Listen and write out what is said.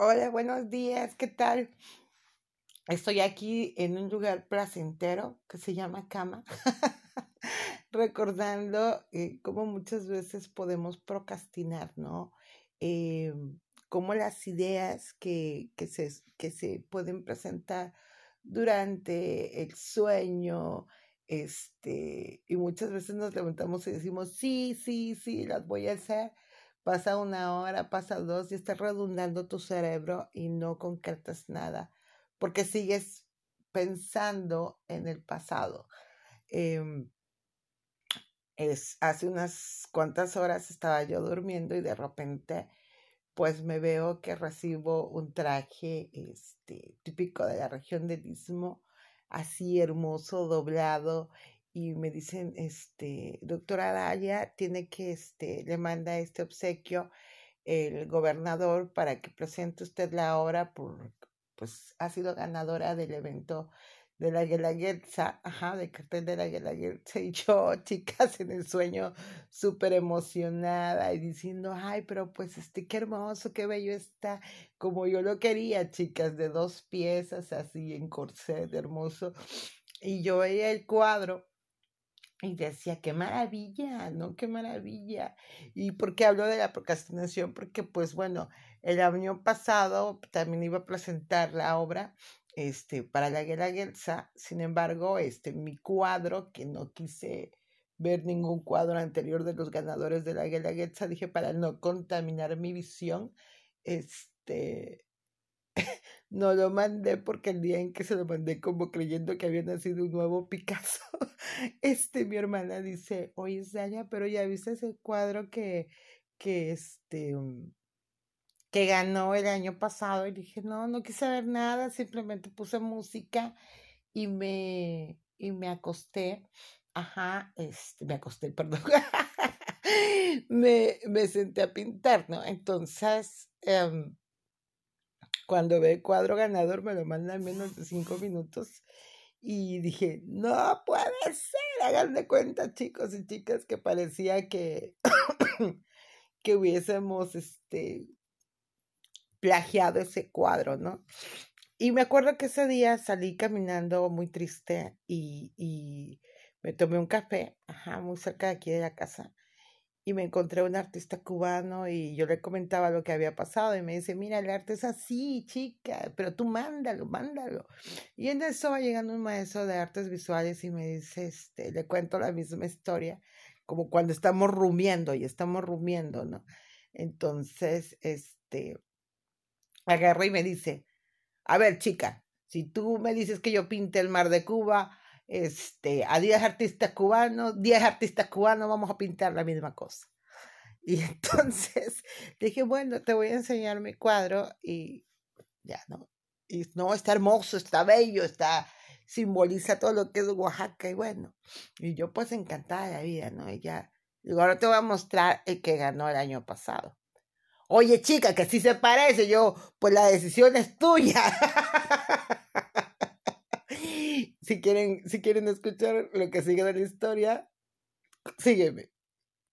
Hola, buenos días, ¿qué tal? Estoy aquí en un lugar placentero que se llama cama, recordando eh, cómo muchas veces podemos procrastinar, ¿no? Eh, cómo las ideas que, que, se, que se pueden presentar durante el sueño, este, y muchas veces nos levantamos y decimos, sí, sí, sí, las voy a hacer Pasa una hora, pasa dos y está redundando tu cerebro y no concretas nada porque sigues pensando en el pasado. Em, es, hace unas cuantas horas estaba yo durmiendo y de repente pues me veo que recibo un traje este, típico de la región del Istmo, así hermoso, doblado, y me dicen, este, doctora Araya, tiene que, este, le manda este obsequio el gobernador para que presente usted la obra, por, pues ha sido ganadora del evento de la Guelaguetza, ajá, de cartel de la Guelaguetza, y yo, chicas, en el sueño, súper emocionada y diciendo, ay, pero pues este, qué hermoso, qué bello está, como yo lo quería, chicas, de dos piezas, así en corset, hermoso, y yo veía el cuadro y decía, qué maravilla, ¿no? Qué maravilla. ¿Y por qué hablo de la procrastinación? Porque, pues bueno, el año pasado también iba a presentar la obra este, para la Guelaguetza. Sin embargo, este, mi cuadro, que no quise ver ningún cuadro anterior de los ganadores de la Guelaguetza, dije, para no contaminar mi visión, este, no lo mandé porque el día en que se lo mandé como creyendo que había nacido un nuevo Picasso, este, mi hermana dice, oye, Zaya, pero ya viste ese cuadro que, que este, mm, que ganó el año pasado. Y dije, no, no quise ver nada, simplemente puse música y me, y me acosté. Ajá, este, me acosté, perdón. me, me senté a pintar, ¿no? Entonces, um, cuando ve el cuadro ganador me lo manda en menos de cinco minutos y dije, no puede ser, hagan de cuenta chicos y chicas que parecía que, que hubiésemos este, plagiado ese cuadro, ¿no? Y me acuerdo que ese día salí caminando muy triste y, y me tomé un café, ajá, muy cerca de aquí de la casa y me encontré un artista cubano y yo le comentaba lo que había pasado y me dice, mira, el arte es así, chica, pero tú mándalo, mándalo. Y en eso va llegando un maestro de artes visuales y me dice, este, le cuento la misma historia, como cuando estamos rumiando y estamos rumiando, ¿no? Entonces, este, agarra y me dice, a ver, chica, si tú me dices que yo pinte el mar de Cuba, este, a 10 artistas cubanos, 10 artistas cubanos vamos a pintar la misma cosa. Y entonces dije, bueno, te voy a enseñar mi cuadro y ya, ¿no? Y no, está hermoso, está bello, está, simboliza todo lo que es Oaxaca y bueno, y yo pues encantada de la vida, ¿no? Y ya, digo, ahora te voy a mostrar el que ganó el año pasado. Oye, chica, que sí se parece, yo, pues la decisión es tuya. si quieren, si quieren escuchar lo que sigue de la historia, sígueme.